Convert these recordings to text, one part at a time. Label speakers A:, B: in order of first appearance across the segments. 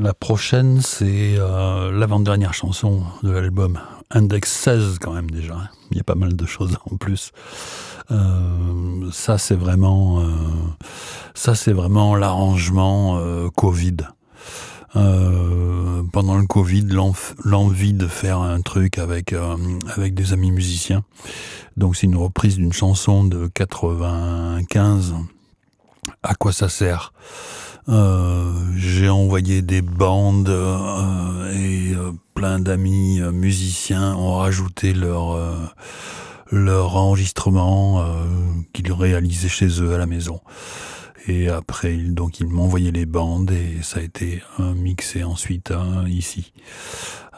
A: La prochaine, c'est euh, l'avant-dernière chanson de l'album. Index 16 quand même déjà. Il y a pas mal de choses en plus. Euh, euh, ça c'est vraiment l'arrangement Covid. Pendant le Covid, l'envie de faire un truc avec avec des amis musiciens. Donc c'est une reprise d'une chanson de 95. À quoi ça sert? Euh, j'ai envoyé des bandes euh, et euh, plein d'amis musiciens ont rajouté leur leur enregistrement qu'ils réalisaient chez eux à la maison. Et après, donc ils m'ont envoyé les bandes et ça a été mixé ensuite ici.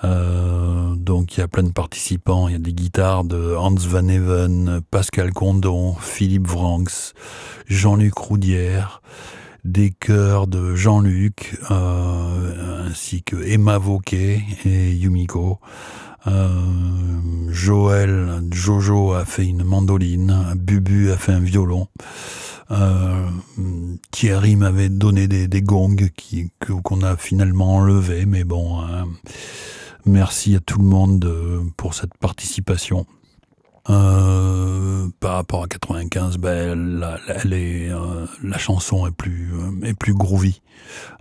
A: donc il y a plein de participants, il y a des guitares de Hans Van Even, Pascal Condon, Philippe Vranx, Jean-Luc Roudière, des chœurs de Jean-Luc, euh, ainsi que Emma Vauquet et Yumiko. Euh, Joël, Jojo a fait une mandoline, Bubu a fait un violon. Euh, Thierry m'avait donné des, gongs qu'on a finalement enlevés, mais bon, hein. merci à tout le monde pour cette participation. Euh, par rapport à 95, ben, la, est, euh, la chanson est plus, euh, est plus groovy.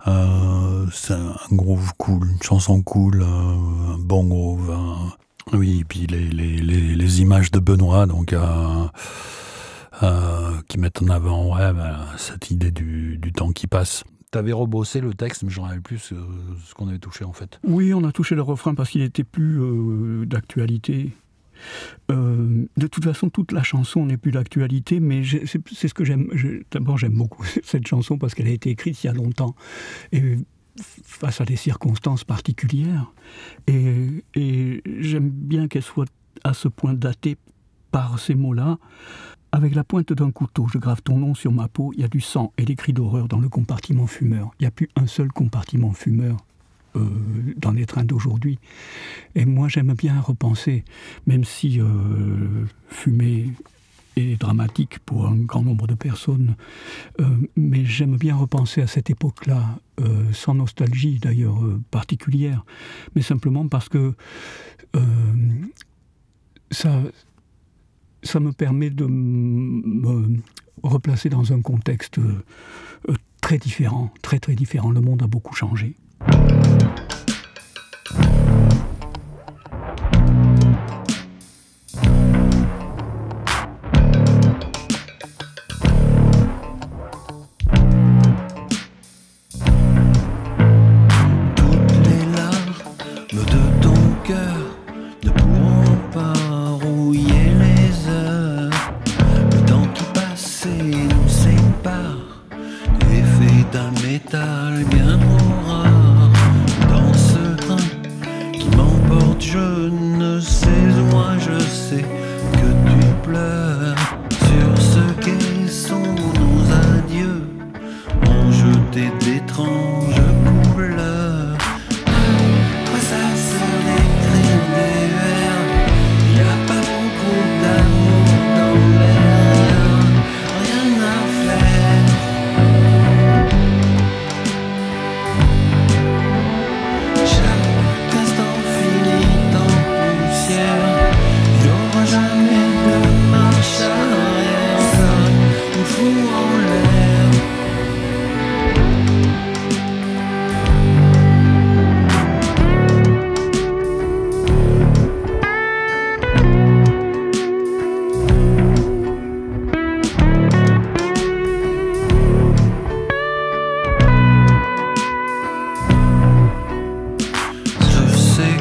A: Euh, c'est un groove cool, une chanson cool, un bon groove. oui, et puis les, les, les, les, images de Benoît, donc qui mettent en avant ouais, ben, cette idée du, du temps qui passe. T'avais rebossé le texte, mais j'en avais plus ce qu'on avait touché en fait.
B: Oui, on a touché le refrain parce qu'il était plus d'actualité. Euh, de toute façon, toute la chanson n'est plus d'actualité, mais c'est ce que j'aime. D'abord, j'aime beaucoup cette chanson parce qu'elle a été écrite il y a longtemps. Et face à des circonstances particulières. Et, et j'aime bien qu'elle soit à ce point datée par ces mots-là. Avec la pointe d'un couteau, je grave ton nom sur ma peau, il y a du sang et des cris d'horreur dans le compartiment fumeur. Il n'y a plus un seul compartiment fumeur euh, dans les trains d'aujourd'hui. Et moi, j'aime bien repenser, même si euh, fumer est dramatique pour un grand nombre de personnes, euh, mais j'aime bien repenser à cette époque-là, sans nostalgie d'ailleurs particulière, mais simplement parce que ça, ça me permet de me replacer dans un contexte très différent, très très différent. Le monde a beaucoup changé. d'un métal bien trop rare dans ce train qui m'emporte.
C: Je ne sais où, je sais que tu pleures
A: sur ce quai sont nos adieux ont jeté des.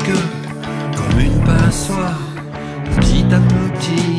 A: comme une passoire, petit à petit.